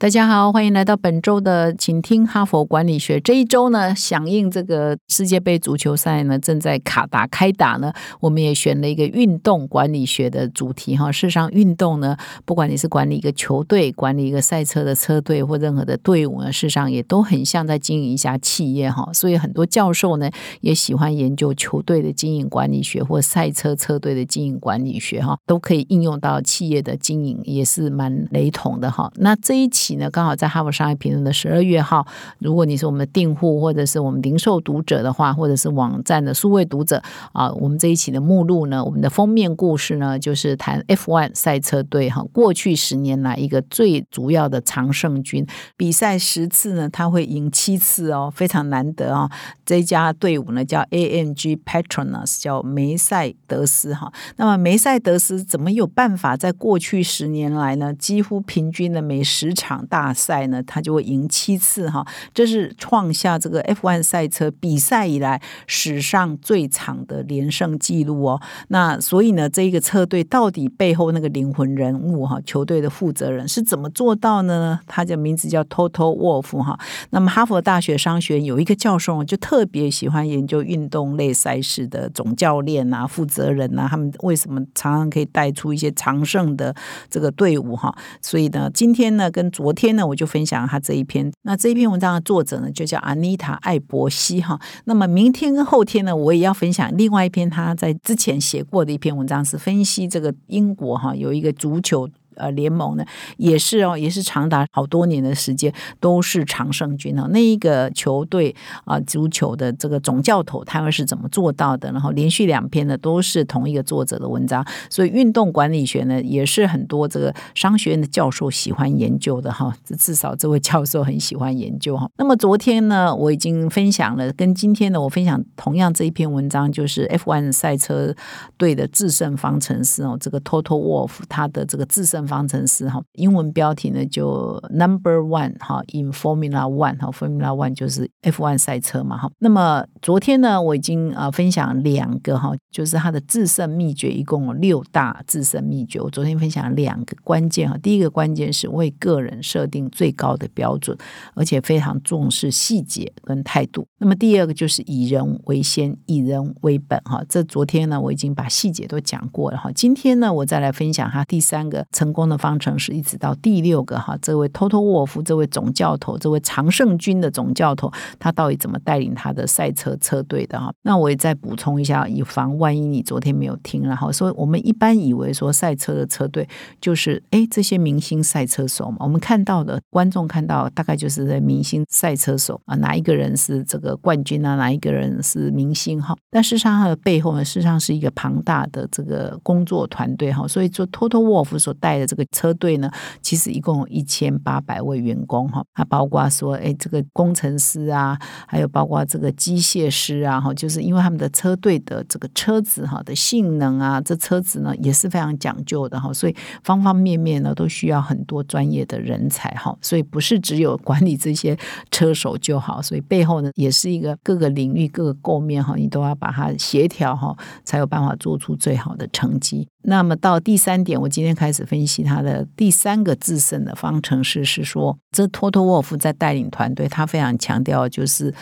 大家好，欢迎来到本周的请听哈佛管理学。这一周呢，响应这个世界杯足球赛呢正在卡达开打呢，我们也选了一个运动管理学的主题哈。事实上，运动呢，不管你是管理一个球队、管理一个赛车的车队或任何的队伍呢，事实上也都很像在经营一家企业哈。所以很多教授呢也喜欢研究球队的经营管理学或赛车车队的经营管理学哈，都可以应用到企业的经营，也是蛮雷同的哈。那这一期。呢，刚好在《哈佛商业评论》的十二月号，如果你是我们的订户或者是我们零售读者的话，或者是网站的数位读者啊，我们这一期的目录呢，我们的封面故事呢，就是谈 F1 赛车队哈，过去十年来一个最主要的常胜军，比赛十次呢，他会赢七次哦，非常难得啊。这家队伍呢叫 AMG Petronas，叫梅赛德斯哈。那么梅赛德斯怎么有办法在过去十年来呢，几乎平均的每十场大赛呢，他就会赢七次哈，这是创下这个 F1 赛车比赛以来史上最长的连胜纪录哦。那所以呢，这一个车队到底背后那个灵魂人物哈，球队的负责人是怎么做到呢？他的名字叫 Toto Wolf 哈。那么哈佛大学商学院有一个教授就特别喜欢研究运动类赛事的总教练啊、负责人啊，他们为什么常常可以带出一些常胜的这个队伍哈？所以呢，今天呢，跟昨昨天呢，我就分享了他这一篇。那这一篇文章的作者呢，就叫阿妮塔·艾伯西哈。那么明天跟后天呢，我也要分享另外一篇他在之前写过的一篇文章，是分析这个英国哈有一个足球。呃，联盟呢也是哦，也是长达好多年的时间都是常胜军哦。那一个球队啊，足球的这个总教头他们是怎么做到的？然后连续两篇呢都是同一个作者的文章，所以运动管理学呢也是很多这个商学院的教授喜欢研究的哈。这至少这位教授很喜欢研究哈。那么昨天呢，我已经分享了，跟今天呢我分享同样这一篇文章，就是 F1 赛车队的制胜方程式哦，这个 Total Wolf 他的这个制胜。方程式哈，英文标题呢就 Number One 哈，In Formula One 哈，Formula One 就是 F1 赛车嘛哈。那么昨天呢，我已经啊分享两个哈，就是它的制胜秘诀，一共有六大制胜秘诀。我昨天分享两个关键哈，第一个关键是为个人设定最高的标准，而且非常重视细节跟态度。那么第二个就是以人为先，以人为本哈。这昨天呢，我已经把细节都讲过了哈。今天呢，我再来分享它第三个成成。功的方程式一直到第六个哈，这位托托沃夫，这位总教头，这位常胜军的总教头，他到底怎么带领他的赛车车队的哈？那我也再补充一下，以防万一你昨天没有听，然后说我们一般以为说赛车的车队就是哎这些明星赛车手嘛，我们看到的观众看到大概就是在明星赛车手啊，哪一个人是这个冠军啊，哪一个人是明星哈？但事实上他的背后呢，事实上是一个庞大的这个工作团队哈，所以说托托沃夫所带的。这个车队呢，其实一共有一千八百位员工哈，它包括说，哎，这个工程师啊，还有包括这个机械师啊，哈，就是因为他们的车队的这个车子哈的性能啊，这车子呢也是非常讲究的哈，所以方方面面呢都需要很多专业的人才哈，所以不是只有管理这些车手就好，所以背后呢也是一个各个领域各个构面哈，你都要把它协调哈，才有办法做出最好的成绩。那么到第三点，我今天开始分析他的第三个自胜的方程式，是说，这托托沃夫在带领团队，他非常强调就是。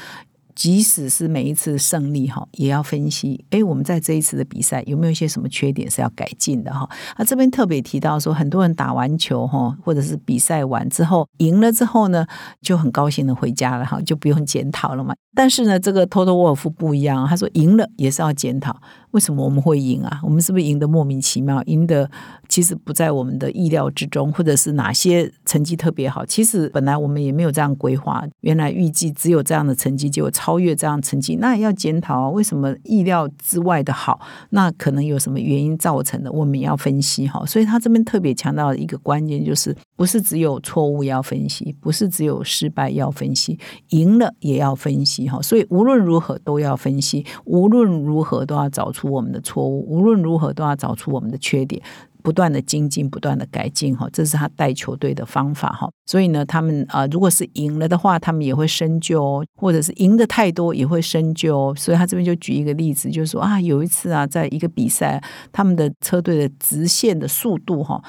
即使是每一次胜利哈，也要分析，哎，我们在这一次的比赛有没有一些什么缺点是要改进的哈？啊，这边特别提到说，很多人打完球哈，或者是比赛完之后赢了之后呢，就很高兴的回家了哈，就不用检讨了嘛。但是呢，这个托托沃尔夫不一样，他说赢了也是要检讨，为什么我们会赢啊？我们是不是赢得莫名其妙？赢得其实不在我们的意料之中，或者是哪些成绩特别好？其实本来我们也没有这样规划，原来预计只有这样的成绩，结果超越这样成绩，那也要检讨啊，为什么意料之外的好？那可能有什么原因造成的？我们要分析哈。所以他这边特别强调一个关键，就是不是只有错误要分析，不是只有失败要分析，赢了也要分析。哈，所以无论如何都要分析，无论如何都要找出我们的错误，无论如何都要找出我们的缺点。不断的精进，不断的改进哈，这是他带球队的方法哈。所以呢，他们啊，如果是赢了的话，他们也会深究；或者是赢的太多，也会深究。所以他这边就举一个例子，就是说啊，有一次啊，在一个比赛，他们的车队的直线的速度哈，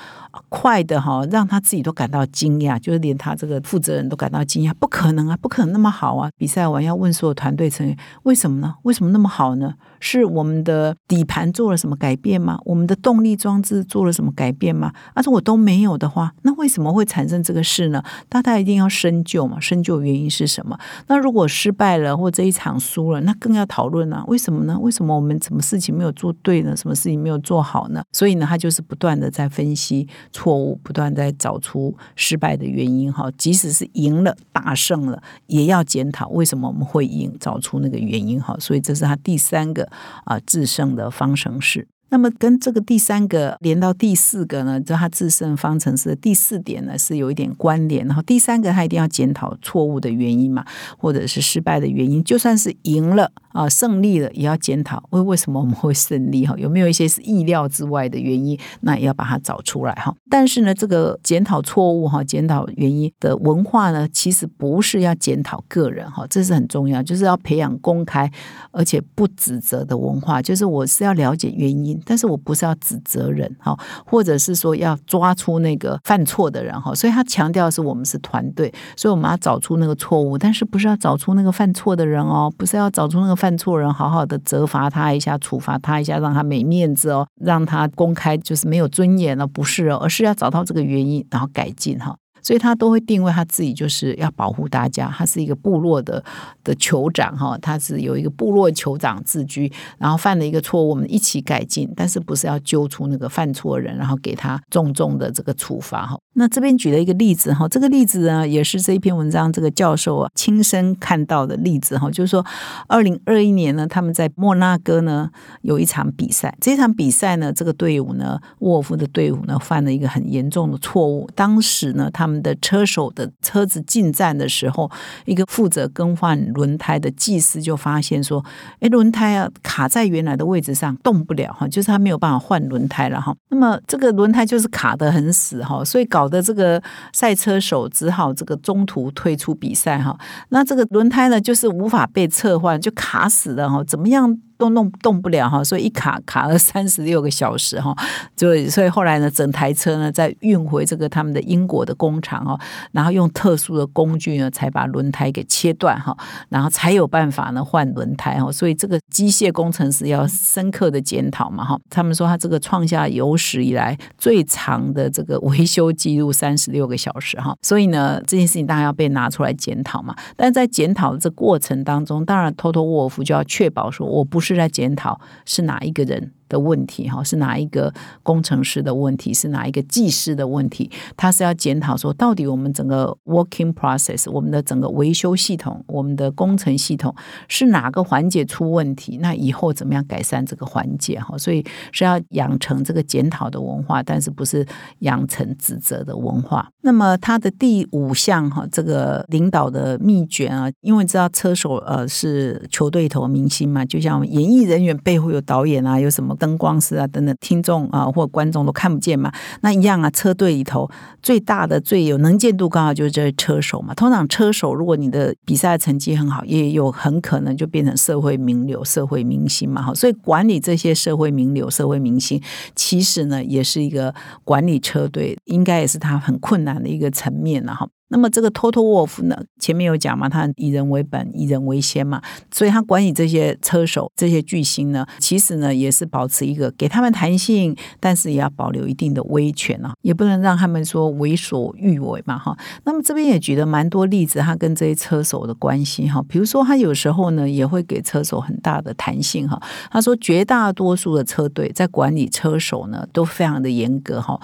快的哈，让他自己都感到惊讶，就是连他这个负责人都感到惊讶，不可能啊，不可能那么好啊！比赛完要问所有团队成员，为什么呢？为什么那么好呢？是我们的底盘做了什么改变吗？我们的动力装置做了什么改变吗？而且我都没有的话，那为什么会产生这个事呢？大家一定要深究嘛，深究原因是什么？那如果失败了或这一场输了，那更要讨论啊，为什么呢？为什么我们什么事情没有做对呢？什么事情没有做好呢？所以呢，他就是不断的在分析错误，不断在找出失败的原因哈。即使是赢了、大胜了，也要检讨为什么我们会赢，找出那个原因哈。所以这是他第三个。啊，制胜的方程式。那么跟这个第三个连到第四个呢，就它自身方程式的第四点呢是有一点关联。然后第三个，它一定要检讨错误的原因嘛，或者是失败的原因。就算是赢了啊，胜利了，也要检讨为为什么我们会胜利哈？有没有一些是意料之外的原因？那也要把它找出来哈。但是呢，这个检讨错误哈，检讨原因的文化呢，其实不是要检讨个人哈，这是很重要，就是要培养公开而且不指责的文化。就是我是要了解原因。但是我不是要指责人哈，或者是说要抓出那个犯错的人哈，所以他强调是我们是团队，所以我们要找出那个错误，但是不是要找出那个犯错的人哦，不是要找出那个犯犯错人，好好的责罚他一下，处罚他一下，让他没面子哦，让他公开就是没有尊严了，不是哦，而是要找到这个原因，然后改进哈。所以他都会定位他自己就是要保护大家，他是一个部落的的酋长哈，他是有一个部落酋长自居，然后犯了一个错误，我们一起改进，但是不是要揪出那个犯错人，然后给他重重的这个处罚哈。那这边举了一个例子哈，这个例子呢也是这一篇文章这个教授啊亲身看到的例子哈，就是说二零二一年呢，他们在莫纳哥呢有一场比赛，这场比赛呢，这个队伍呢沃夫的队伍呢犯了一个很严重的错误，当时呢他们。的车手的车子进站的时候，一个负责更换轮胎的技师就发现说：“哎，轮胎啊卡在原来的位置上动不了哈，就是他没有办法换轮胎了哈。那么这个轮胎就是卡得很死哈，所以搞得这个赛车手只好这个中途退出比赛哈。那这个轮胎呢，就是无法被撤换，就卡死了哈，怎么样？”都弄动不了哈，所以一卡卡了三十六个小时哈，就所以后来呢，整台车呢再运回这个他们的英国的工厂哦，然后用特殊的工具呢，才把轮胎给切断哈，然后才有办法呢换轮胎哈。所以这个机械工程师要深刻的检讨嘛哈。他们说他这个创下有史以来最长的这个维修记录三十六个小时哈。所以呢，这件事情当然要被拿出来检讨嘛。但在检讨的这过程当中，当然托托沃尔夫就要确保说我不。是在检讨是哪一个人。的问题哈是哪一个工程师的问题是哪一个技师的问题？他是要检讨说，到底我们整个 working process，我们的整个维修系统，我们的工程系统是哪个环节出问题？那以后怎么样改善这个环节？哈，所以是要养成这个检讨的文化，但是不是养成指责的文化。那么他的第五项哈，这个领导的秘诀啊，因为知道车手呃是球队头明星嘛，就像演艺人员背后有导演啊，有什么？灯光师啊，等等，听众啊或观众都看不见嘛，那一样啊。车队里头最大的、最有能见度刚好就是这车手嘛。通常车手，如果你的比赛成绩很好，也有很可能就变成社会名流、社会明星嘛。哈，所以管理这些社会名流、社会明星，其实呢，也是一个管理车队，应该也是他很困难的一个层面了哈。那么这个 Total Wolf 呢，前面有讲嘛，他以人为本，以人为先嘛，所以他管理这些车手、这些巨星呢，其实呢也是保持一个给他们弹性，但是也要保留一定的威权啊，也不能让他们说为所欲为嘛哈。那么这边也举了蛮多例子，他跟这些车手的关系哈，比如说他有时候呢也会给车手很大的弹性哈。他说绝大多数的车队在管理车手呢都非常的严格哈，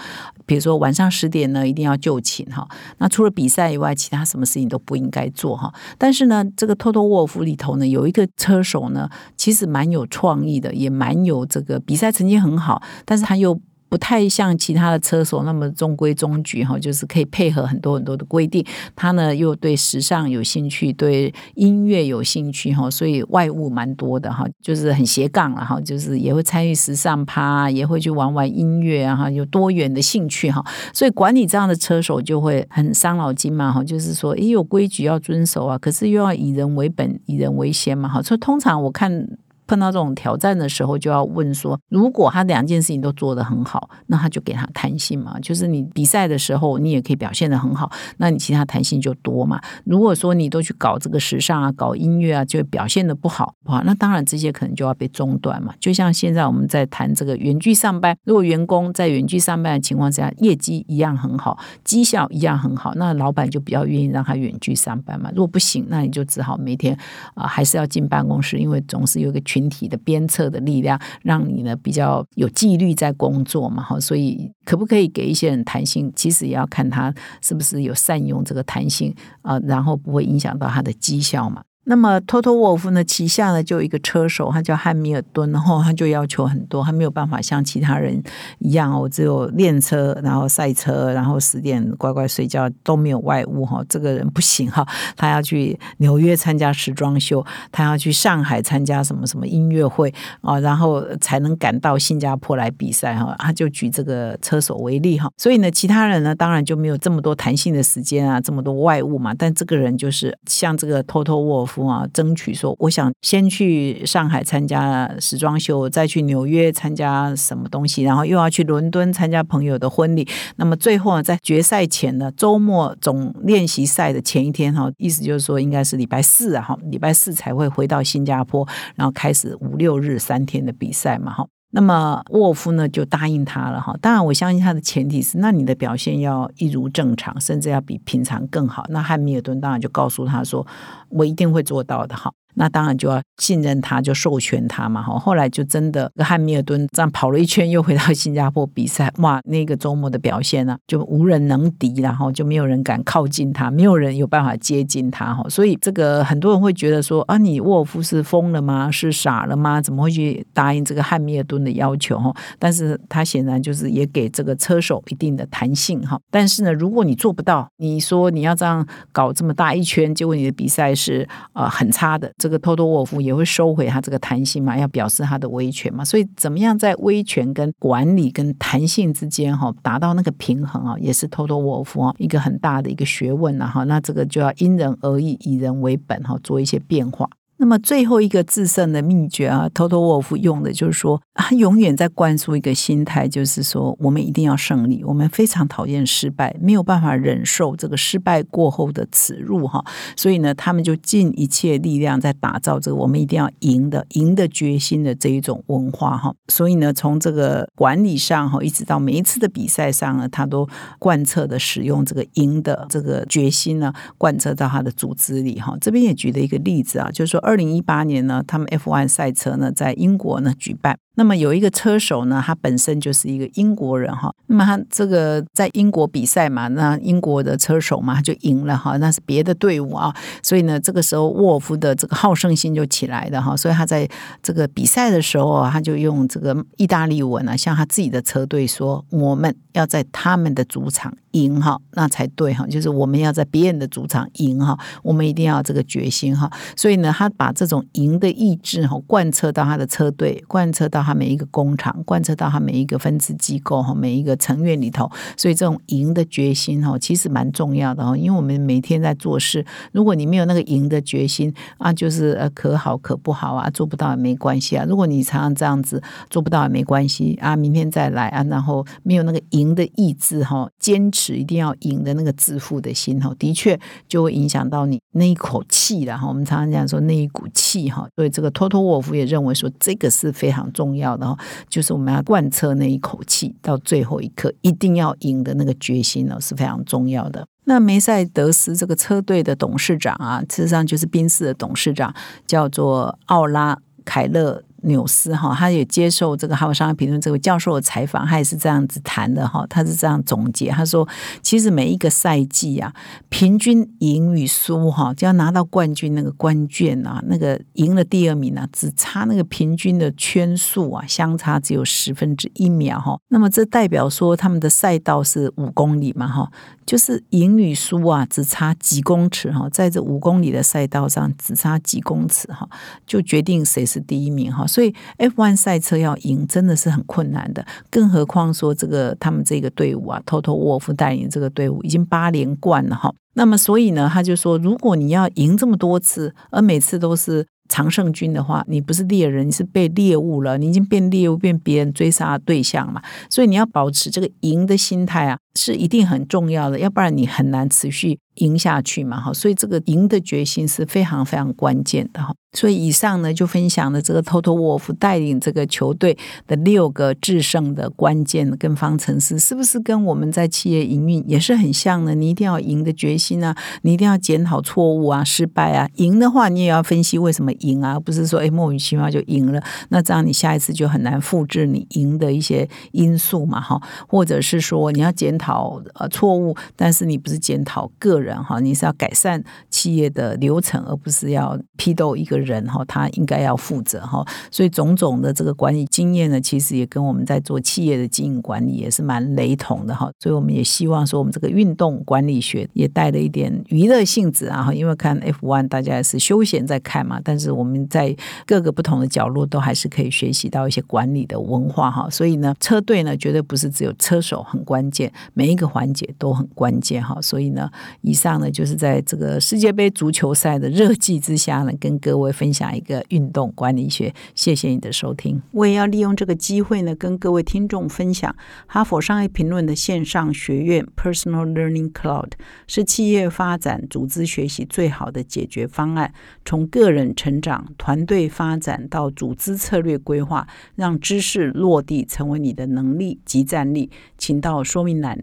比如说晚上十点呢一定要就寝哈。那除了比赛以外，其他什么事情都不应该做哈。但是呢，这个托托沃夫里头呢，有一个车手呢，其实蛮有创意的，也蛮有这个比赛成绩很好，但是他又。不太像其他的车手那么中规中矩哈，就是可以配合很多很多的规定。他呢又对时尚有兴趣，对音乐有兴趣哈，所以外物蛮多的哈，就是很斜杠了哈，就是也会参与时尚趴，也会去玩玩音乐哈，有多元的兴趣哈。所以管理这样的车手就会很伤脑筋嘛哈，就是说，也有规矩要遵守啊，可是又要以人为本、以人为先嘛哈。所以通常我看。碰到这种挑战的时候，就要问说：如果他两件事情都做得很好，那他就给他弹性嘛。就是你比赛的时候，你也可以表现得很好，那你其他弹性就多嘛。如果说你都去搞这个时尚啊、搞音乐啊，就表现得不好，哇，那当然这些可能就要被中断嘛。就像现在我们在谈这个远距上班，如果员工在远距上班的情况下，业绩一样很好，绩效一样很好，那老板就比较愿意让他远距上班嘛。如果不行，那你就只好每天啊还是要进办公室，因为总是有一个群体的鞭策的力量，让你呢比较有纪律在工作嘛，哈，所以可不可以给一些人弹性？其实也要看他是不是有善用这个弹性啊，然后不会影响到他的绩效嘛。那么，Toto Wolf 呢？旗下呢就有一个车手，他叫汉密尔顿，然后他就要求很多，他没有办法像其他人一样哦，只有练车，然后赛车，然后十点乖乖睡觉，都没有外物哈。这个人不行哈，他要去纽约参加时装秀，他要去上海参加什么什么音乐会啊，然后才能赶到新加坡来比赛哈。他就举这个车手为例哈。所以呢，其他人呢，当然就没有这么多弹性的时间啊，这么多外物嘛。但这个人就是像这个 Toto 夫。啊，争取说，我想先去上海参加时装秀，再去纽约参加什么东西，然后又要去伦敦参加朋友的婚礼。那么最后呢，在决赛前呢，周末总练习赛的前一天哈，意思就是说应该是礼拜四啊，哈，礼拜四才会回到新加坡，然后开始五六日三天的比赛嘛，哈。那么沃夫呢就答应他了哈，当然我相信他的前提是，那你的表现要一如正常，甚至要比平常更好。那汉密尔顿当然就告诉他说，我一定会做到的哈。那当然就要信任他，就授权他嘛。哈，后来就真的汉密尔顿这样跑了一圈，又回到新加坡比赛。哇，那个周末的表现呢，就无人能敌，然后就没有人敢靠近他，没有人有办法接近他。哈，所以这个很多人会觉得说啊，你沃尔夫是疯了吗？是傻了吗？怎么会去答应这个汉密尔顿的要求？哈，但是他显然就是也给这个车手一定的弹性。哈，但是呢，如果你做不到，你说你要这样搞这么大一圈，结果你的比赛是呃很差的。这个偷偷沃夫也会收回他这个弹性嘛，要表示他的威权嘛，所以怎么样在威权跟管理跟弹性之间哈达到那个平衡啊，也是偷偷沃夫啊一个很大的一个学问了哈。那这个就要因人而异，以人为本哈，做一些变化。那么最后一个制胜的秘诀啊，Toto Wolf 用的就是说，他永远在灌输一个心态，就是说，我们一定要胜利，我们非常讨厌失败，没有办法忍受这个失败过后的耻辱哈。所以呢，他们就尽一切力量在打造这个我们一定要赢的、赢的决心的这一种文化哈。所以呢，从这个管理上哈，一直到每一次的比赛上呢，他都贯彻的使用这个赢的这个决心呢，贯彻到他的组织里哈。这边也举了一个例子啊，就是说二。二零一八年呢，他们 F1 赛车呢在英国呢举办。那么有一个车手呢，他本身就是一个英国人哈。那么他这个在英国比赛嘛，那英国的车手嘛他就赢了哈，那是别的队伍啊。所以呢，这个时候沃夫的这个好胜心就起来了哈。所以他在这个比赛的时候啊，他就用这个意大利文啊，向他自己的车队说：“我们要在他们的主场赢哈，那才对哈。就是我们要在别人的主场赢哈，我们一定要这个决心哈。所以呢，他把这种赢的意志哈贯彻到他的车队，贯彻到。他每一个工厂贯彻到他每一个分支机构哈，每一个成员里头，所以这种赢的决心哈，其实蛮重要的哈。因为我们每天在做事，如果你没有那个赢的决心啊，就是呃可好可不好啊，做不到也没关系啊。如果你常常这样子做不到也没关系啊，明天再来啊，然后没有那个赢的意志哈，坚持一定要赢的那个致富的心哈，的确就会影响到你那一口气然后我们常常讲说那一股气哈，所以这个托托沃夫也认为说这个是非常重。重要的，就是我们要贯彻那一口气，到最后一刻一定要赢的那个决心呢，是非常重要的。那梅赛德斯这个车队的董事长啊，事实上就是宾士的董事长，叫做奥拉凯勒。纽斯哈，他也接受这个《哈佛商业评论》这位教授的采访，他也是这样子谈的哈，他是这样总结，他说，其实每一个赛季啊，平均赢与输哈，就要拿到冠军那个关键啊，那个赢了第二名呢，只差那个平均的圈数啊，相差只有十分之一秒哈，那么这代表说他们的赛道是五公里嘛哈。就是赢与输啊，只差几公尺哈，在这五公里的赛道上，只差几公尺哈，就决定谁是第一名哈。所以 F1 赛车要赢真的是很困难的，更何况说这个他们这个队伍啊，Toto Wolff 带领这个队伍已经八连冠了哈。那么所以呢，他就说，如果你要赢这么多次，而每次都是。常胜军的话，你不是猎人，你是被猎物了，你已经变猎物，变别人追杀对象嘛。所以你要保持这个赢的心态啊，是一定很重要的，要不然你很难持续赢下去嘛。哈，所以这个赢的决心是非常非常关键的哈。所以以上呢，就分享了这个 Toto Wolff 带领这个球队的六个制胜的关键跟方程式，是不是跟我们在企业营运也是很像呢？你一定要赢的决心啊，你一定要检讨错误啊、失败啊。赢的话，你也要分析为什么赢啊，不是说哎莫名其妙就赢了，那这样你下一次就很难复制你赢的一些因素嘛，哈。或者是说你要检讨讨呃错误，但是你不是检讨个人哈，你是要改善企业的流程，而不是要批斗一个。人哈，他应该要负责哈，所以种种的这个管理经验呢，其实也跟我们在做企业的经营管理也是蛮雷同的哈。所以我们也希望说，我们这个运动管理学也带了一点娱乐性质啊，因为看 F1 大家也是休闲在看嘛，但是我们在各个不同的角落都还是可以学习到一些管理的文化哈。所以呢，车队呢绝对不是只有车手很关键，每一个环节都很关键哈。所以呢，以上呢就是在这个世界杯足球赛的热季之下呢，跟各位。分享一个运动管理学，谢谢你的收听。我也要利用这个机会呢，跟各位听众分享哈佛商业评论的线上学院 Personal Learning Cloud 是企业发展、组织学习最好的解决方案。从个人成长、团队发展到组织策略规划，让知识落地成为你的能力及战力。请到说明栏